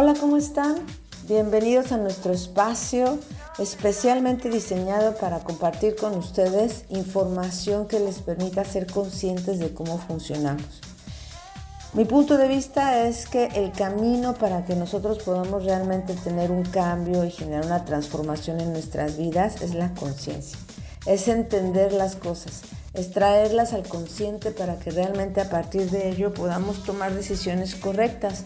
Hola, ¿cómo están? Bienvenidos a nuestro espacio especialmente diseñado para compartir con ustedes información que les permita ser conscientes de cómo funcionamos. Mi punto de vista es que el camino para que nosotros podamos realmente tener un cambio y generar una transformación en nuestras vidas es la conciencia. Es entender las cosas, es traerlas al consciente para que realmente a partir de ello podamos tomar decisiones correctas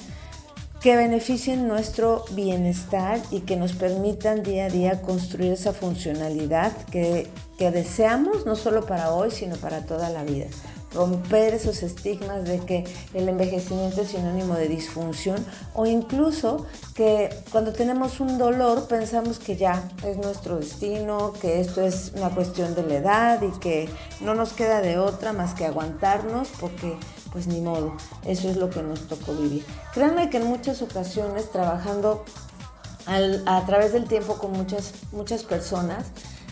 que beneficien nuestro bienestar y que nos permitan día a día construir esa funcionalidad que, que deseamos no solo para hoy, sino para toda la vida romper esos estigmas de que el envejecimiento es sinónimo de disfunción o incluso que cuando tenemos un dolor pensamos que ya es nuestro destino, que esto es una cuestión de la edad y que no nos queda de otra más que aguantarnos porque pues ni modo, eso es lo que nos tocó vivir. Créanme que en muchas ocasiones trabajando a través del tiempo con muchas, muchas personas,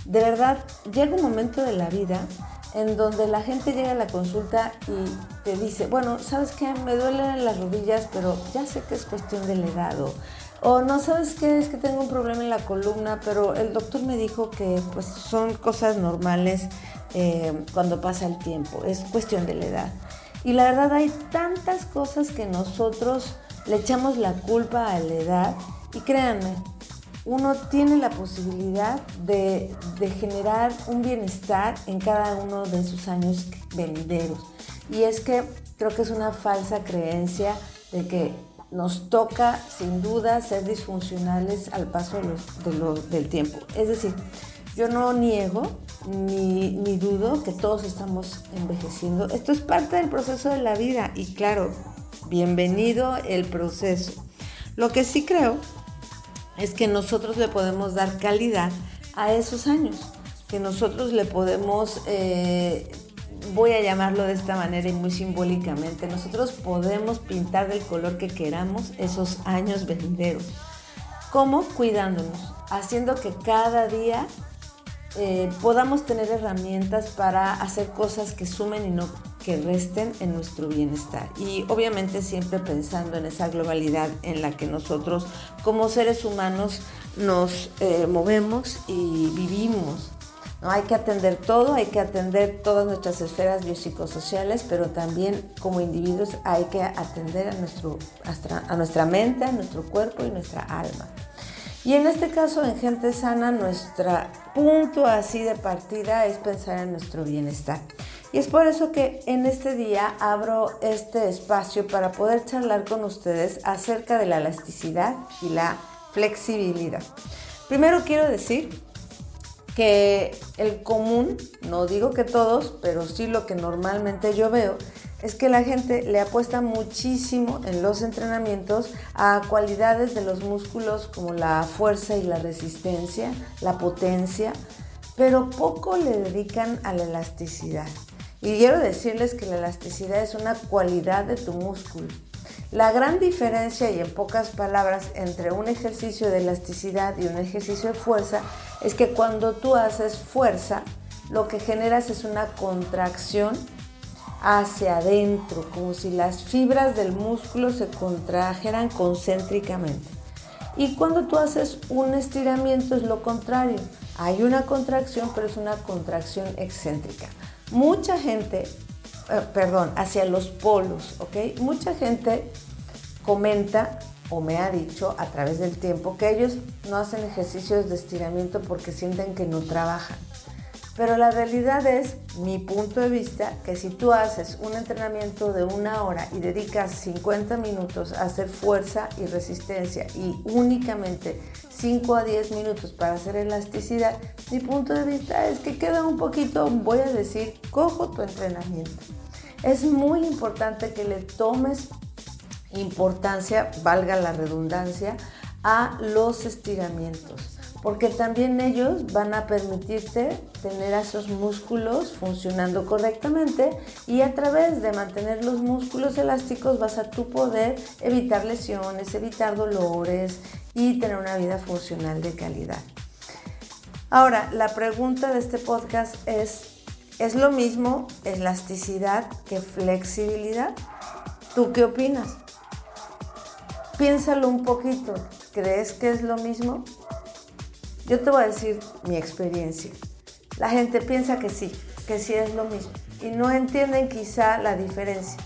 de verdad llega un momento de la vida en donde la gente llega a la consulta y te dice, bueno, ¿sabes qué? Me duelen las rodillas, pero ya sé que es cuestión del edad. O, no, ¿sabes qué? Es que tengo un problema en la columna, pero el doctor me dijo que pues, son cosas normales eh, cuando pasa el tiempo, es cuestión de la edad. Y la verdad hay tantas cosas que nosotros le echamos la culpa a la edad y créanme, uno tiene la posibilidad de, generar un bienestar en cada uno de sus años venideros. Y es que creo que es una falsa creencia de que nos toca sin duda ser disfuncionales al paso del tiempo. Es decir, yo no niego ni, ni, dudo que todos estamos envejeciendo. Esto es parte del proceso de la vida y claro, bienvenido el proceso. Lo que sí creo es que nosotros le podemos dar calidad a esos años, que nosotros le podemos, eh, voy a llamarlo de esta manera y muy simbólicamente, nosotros podemos pintar del color que queramos esos años venideros. ¿Cómo? Cuidándonos, haciendo que cada día eh, podamos tener herramientas para hacer cosas que sumen y no que resten en nuestro bienestar. Y obviamente siempre pensando en esa globalidad en la que nosotros como seres humanos nos eh, movemos y vivimos. ¿no? Hay que atender todo, hay que atender todas nuestras esferas biopsicosociales, pero también como individuos hay que atender a, nuestro, a nuestra mente, a nuestro cuerpo y nuestra alma. Y en este caso, en Gente Sana, nuestro punto así de partida es pensar en nuestro bienestar. Y es por eso que en este día abro este espacio para poder charlar con ustedes acerca de la elasticidad y la flexibilidad. Primero quiero decir que el común, no digo que todos, pero sí lo que normalmente yo veo, es que la gente le apuesta muchísimo en los entrenamientos a cualidades de los músculos como la fuerza y la resistencia, la potencia, pero poco le dedican a la elasticidad. Y quiero decirles que la elasticidad es una cualidad de tu músculo. La gran diferencia, y en pocas palabras, entre un ejercicio de elasticidad y un ejercicio de fuerza es que cuando tú haces fuerza, lo que generas es una contracción hacia adentro, como si las fibras del músculo se contrajeran concéntricamente. Y cuando tú haces un estiramiento es lo contrario. Hay una contracción, pero es una contracción excéntrica mucha gente, eh, perdón, hacia los polos, ¿ok? Mucha gente comenta o me ha dicho a través del tiempo que ellos no hacen ejercicios de estiramiento porque sienten que no trabajan. Pero la realidad es, mi punto de vista, que si tú haces un entrenamiento de una hora y dedicas 50 minutos a hacer fuerza y resistencia y únicamente 5 a 10 minutos para hacer elasticidad, mi punto de vista es que queda un poquito, voy a decir, cojo tu entrenamiento. Es muy importante que le tomes importancia, valga la redundancia, a los estiramientos porque también ellos van a permitirte tener a esos músculos funcionando correctamente y a través de mantener los músculos elásticos vas a tu poder evitar lesiones, evitar dolores y tener una vida funcional de calidad. Ahora, la pregunta de este podcast es, ¿es lo mismo elasticidad que flexibilidad? ¿Tú qué opinas? piénsalo un poquito. ¿Crees que es lo mismo? Yo te voy a decir mi experiencia. La gente piensa que sí, que sí es lo mismo y no entienden quizá la diferencia.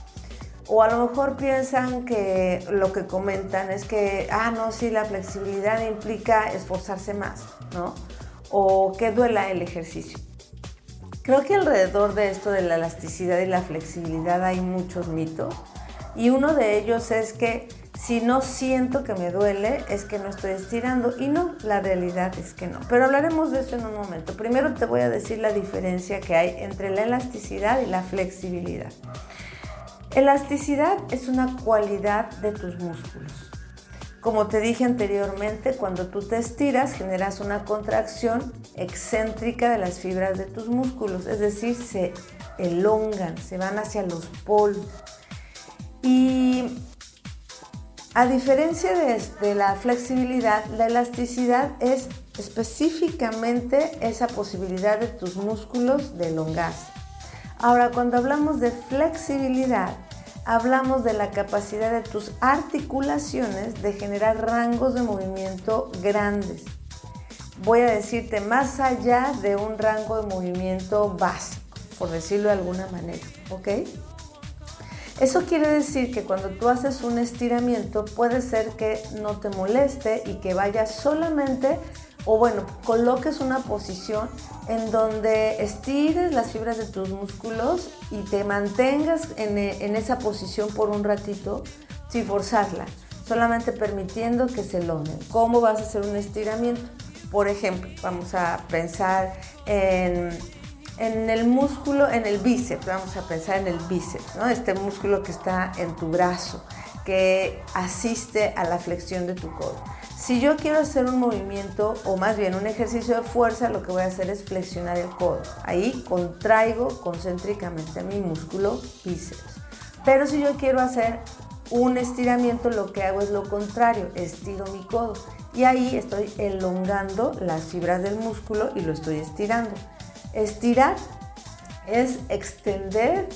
O a lo mejor piensan que lo que comentan es que, ah, no, sí, la flexibilidad implica esforzarse más, ¿no? O que duela el ejercicio. Creo que alrededor de esto de la elasticidad y la flexibilidad hay muchos mitos. Y uno de ellos es que si no siento que me duele, es que no estoy estirando. Y no, la realidad es que no. Pero hablaremos de eso en un momento. Primero te voy a decir la diferencia que hay entre la elasticidad y la flexibilidad. Elasticidad es una cualidad de tus músculos. Como te dije anteriormente, cuando tú te estiras generas una contracción excéntrica de las fibras de tus músculos, es decir, se elongan, se van hacia los polos. Y a diferencia de, la flexibilidad, la elasticidad es específicamente esa posibilidad de tus músculos de elongarse. Ahora, cuando hablamos de flexibilidad, hablamos de la capacidad de tus articulaciones de generar rangos de movimiento grandes. Voy a decirte más allá de un rango de movimiento básico, por decirlo de alguna manera, ¿ok? Eso quiere decir que cuando tú haces un estiramiento puede ser que no te moleste y que vayas solamente o bueno, coloques una posición en donde estires las fibras de tus músculos y te mantengas en, en, esa posición por un ratito sin forzarla, solamente permitiendo que se logren. ¿Cómo vas a hacer un estiramiento? Por ejemplo, vamos a pensar en, en el músculo, en el bíceps, vamos a pensar en el bíceps, ¿no? este músculo que está en tu brazo, que asiste a la flexión de tu codo. Si yo quiero hacer un movimiento o más bien un ejercicio de fuerza, lo que voy a hacer es flexionar el codo. Ahí contraigo concéntricamente mi músculo bíceps. Pero si yo quiero hacer un estiramiento, lo que hago es lo contrario, estiro mi codo. Y ahí estoy elongando las fibras del músculo y lo estoy estirando. Estirar es extender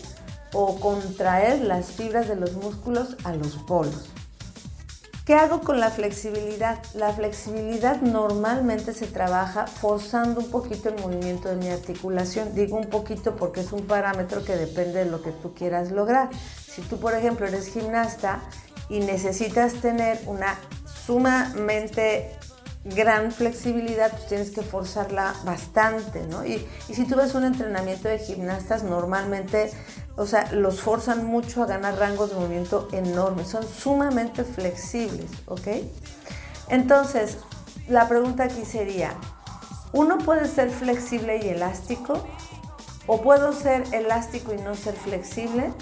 o contraer las fibras de los músculos a los polos. ¿Qué hago con la flexibilidad? La flexibilidad normalmente se trabaja forzando un poquito el movimiento de mi articulación. Digo un poquito porque es un parámetro que depende de lo que tú quieras lograr. Si tú, por ejemplo, eres gimnasta y necesitas tener una sumamente gran flexibilidad, pues tienes que forzarla bastante, ¿no? Y, si tú ves un entrenamiento de gimnastas, normalmente, o sea, los forzan mucho a ganar rangos de movimiento enormes, son sumamente flexibles, ¿ok? Entonces, la pregunta aquí sería, ¿uno puede ser flexible y elástico? ¿O puedo ser elástico y no ser flexible?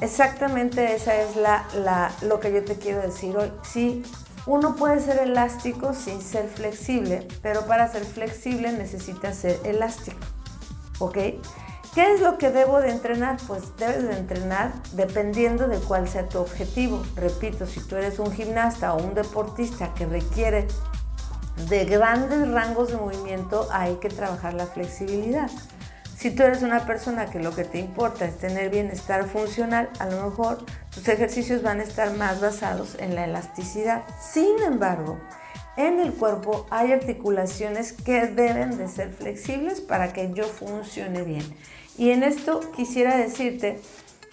Exactamente esa es la, la, lo que yo te quiero decir hoy. Sí, uno puede ser elástico sin ser flexible, pero para ser flexible necesita ser elástico. ¿Ok? ¿Qué es lo que debo de entrenar? Pues debes de entrenar dependiendo de cuál sea tu objetivo. Repito, si tú eres un gimnasta o un deportista que requiere de grandes rangos de movimiento, hay que trabajar la flexibilidad. Si tú eres una persona que lo que te importa es tener bienestar funcional, a lo mejor tus ejercicios van a estar más basados en la elasticidad. Sin embargo, en el cuerpo hay articulaciones que deben de ser flexibles para que yo funcione bien. Y en esto quisiera decirte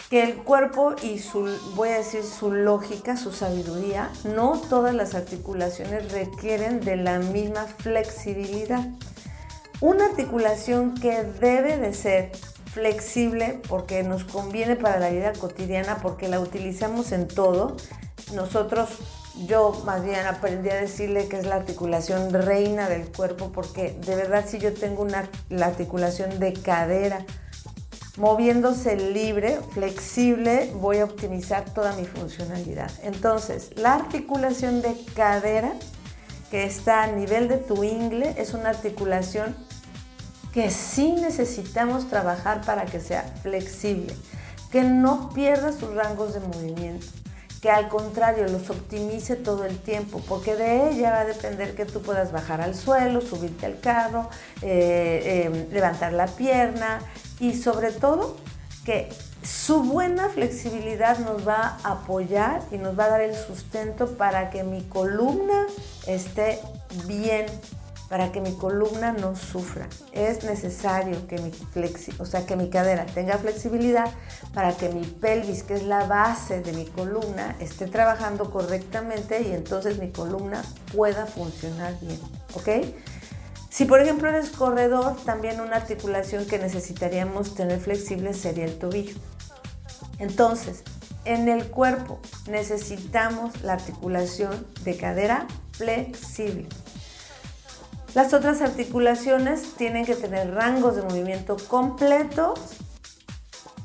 que el cuerpo y su, voy a decir, su lógica, su sabiduría, no todas las articulaciones requieren de la misma flexibilidad. Una articulación que debe de ser flexible porque nos conviene para la vida cotidiana, porque la utilizamos en todo. Nosotros, yo más bien aprendí a decirle que es la articulación reina del cuerpo, porque de verdad si yo tengo una, la articulación de cadera moviéndose libre, flexible, voy a optimizar toda mi funcionalidad. Entonces, la articulación de cadera que está a nivel de tu ingle es una articulación que sí necesitamos trabajar para que sea flexible, que no pierda sus rangos de movimiento, que al contrario los optimice todo el tiempo, porque de ella va a depender que tú puedas bajar al suelo, subirte al carro, eh, eh, levantar la pierna y sobre todo que su buena flexibilidad nos va a apoyar y nos va a dar el sustento para que mi columna esté bien, para que mi columna no sufra. Es necesario que mi, flexi o sea, que mi cadera tenga flexibilidad para que mi pelvis, que es la base de mi columna, esté trabajando correctamente y entonces mi columna pueda funcionar bien. ¿Ok? Si por ejemplo eres corredor, también una articulación que necesitaríamos tener flexible sería el tobillo. Entonces, en el cuerpo necesitamos la articulación de cadera flexible. Las otras articulaciones tienen que tener rangos de movimiento completos,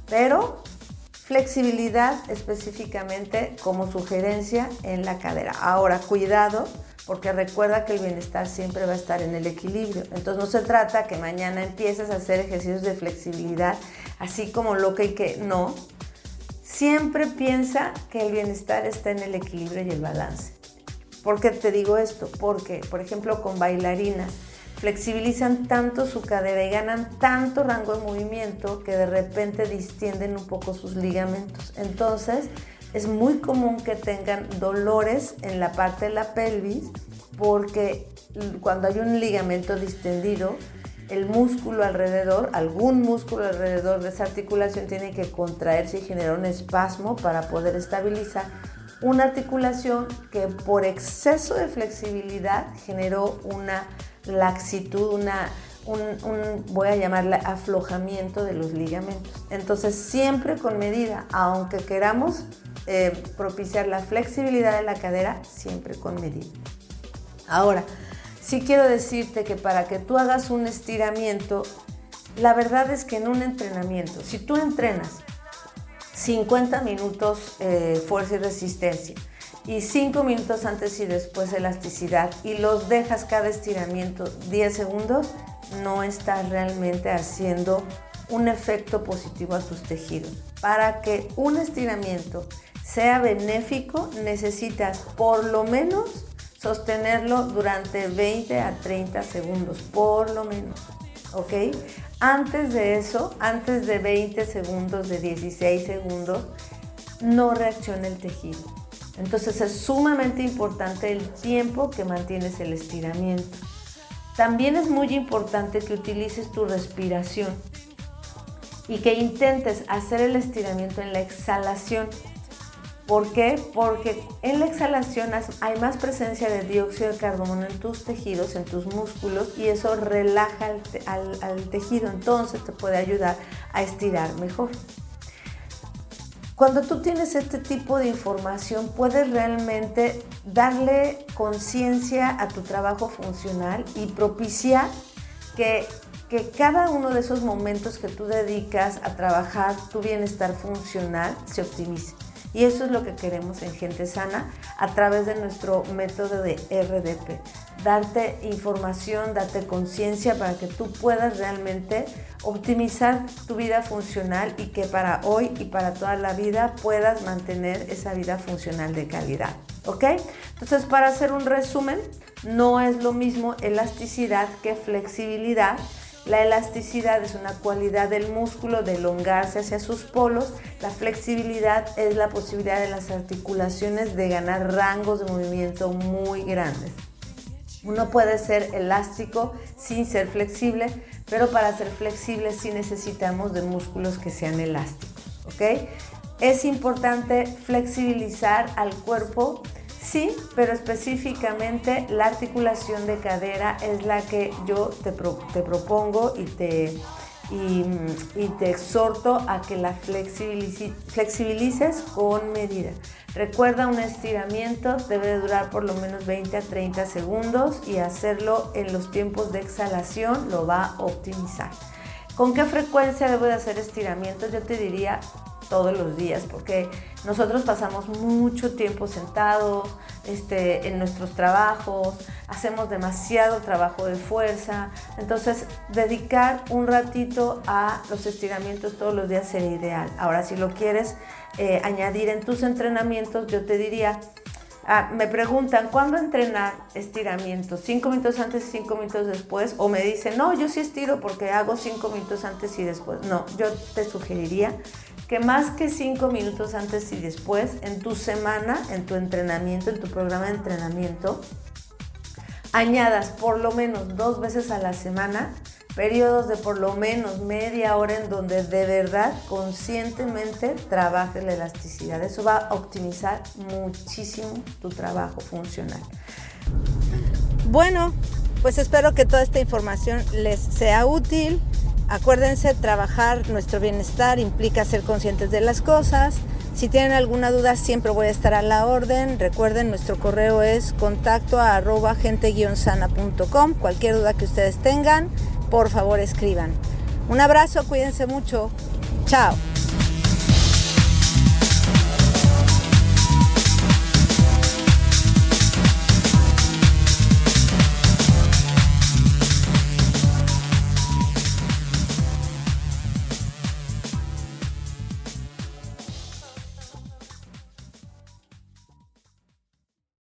pero flexibilidad específicamente como sugerencia en la cadera. Ahora, cuidado, porque recuerda que el bienestar siempre va a estar en el equilibrio. Entonces no se trata que mañana empieces a hacer ejercicios de flexibilidad, así como lo que hay que no, Siempre piensa que el bienestar está en el equilibrio y el balance. ¿Por qué te digo esto? Porque, por ejemplo, con bailarinas flexibilizan tanto su cadera y ganan tanto rango de movimiento que de repente distienden un poco sus ligamentos. Entonces, es muy común que tengan dolores en la parte de la pelvis porque cuando hay un ligamento distendido, el músculo alrededor, algún músculo alrededor de esa articulación tiene que contraerse y generar un espasmo para poder estabilizar una articulación que por exceso de flexibilidad generó una laxitud, una, un, voy a llamarle aflojamiento de los ligamentos. Entonces siempre con medida, aunque queramos eh, propiciar la flexibilidad de la cadera, siempre con medida. Ahora, sí quiero decirte que para que tú hagas un estiramiento, la verdad es que en un entrenamiento, si tú entrenas 50 minutos eh, fuerza y resistencia y 5 minutos antes y después elasticidad y los dejas cada estiramiento 10 segundos, no estás realmente haciendo un efecto positivo a tus tejidos. Para que un estiramiento sea benéfico, necesitas por lo menos sostenerlo durante 20 a 30 segundos, por lo menos. Antes de eso, antes de 20 segundos, de 16 segundos, no reacciona el tejido. Entonces es sumamente importante el tiempo que mantienes el estiramiento. También es muy importante que utilices tu respiración y que intentes hacer el estiramiento en la exhalación. ¿Por qué? Porque en la exhalación hay más presencia de dióxido de carbono en tus tejidos, en tus músculos, y eso relaja al, tejido, entonces te puede ayudar a estirar mejor. Cuando tú tienes este tipo de información, puedes realmente darle conciencia a tu trabajo funcional y propiciar que, que, cada uno de esos momentos que tú dedicas a trabajar tu bienestar funcional se optimice. Y eso es lo que queremos en Gente Sana a través de nuestro método de RDP. Darte información, darte conciencia para que tú puedas realmente optimizar tu vida funcional y que para hoy y para toda la vida puedas mantener esa vida funcional de calidad. ¿Ok? Entonces, para hacer un resumen, no es lo mismo elasticidad que flexibilidad la elasticidad es una cualidad del músculo de elongarse hacia sus polos. La flexibilidad es la posibilidad de las articulaciones de ganar rangos de movimiento muy grandes. Uno puede ser elástico sin ser flexible, pero para ser flexible sí necesitamos de músculos que sean elásticos. Es importante flexibilizar al cuerpo Sí, pero específicamente la articulación de cadera es la que yo te, propongo y te, exhorto a que la flexibilices con medida. Recuerda, un estiramiento debe durar por lo menos 20 a 30 segundos y hacerlo en los tiempos de exhalación lo va a optimizar. ¿Con qué frecuencia debo de hacer estiramientos? Yo te diría todos los días, porque nosotros pasamos mucho tiempo sentados este, en nuestros trabajos, hacemos demasiado trabajo de fuerza, entonces dedicar un ratito a los estiramientos todos los días sería ideal. Ahora, si lo quieres eh, añadir en tus entrenamientos, yo te diría, Ah, me preguntan, ¿cuándo entrenar estiramientos? ¿Cinco minutos antes y cinco minutos después? O me dicen, no, yo sí estiro porque hago cinco minutos antes y después. No, yo te sugeriría que más que cinco minutos antes y después, en tu semana, en tu entrenamiento, en tu programa de entrenamiento, añadas por lo menos dos veces a la semana periodos de por lo menos media hora en donde de verdad conscientemente trabajes la elasticidad. Eso va a optimizar muchísimo tu trabajo funcional. Bueno, pues espero que toda esta información les sea útil. Acuérdense, trabajar nuestro bienestar implica ser conscientes de las cosas. Si tienen alguna duda, siempre voy a estar a la orden. Recuerden, nuestro correo es contacto a arroba gente-sana.com. Cualquier duda que ustedes tengan, por favor escriban. Un abrazo, cuídense mucho. Chao.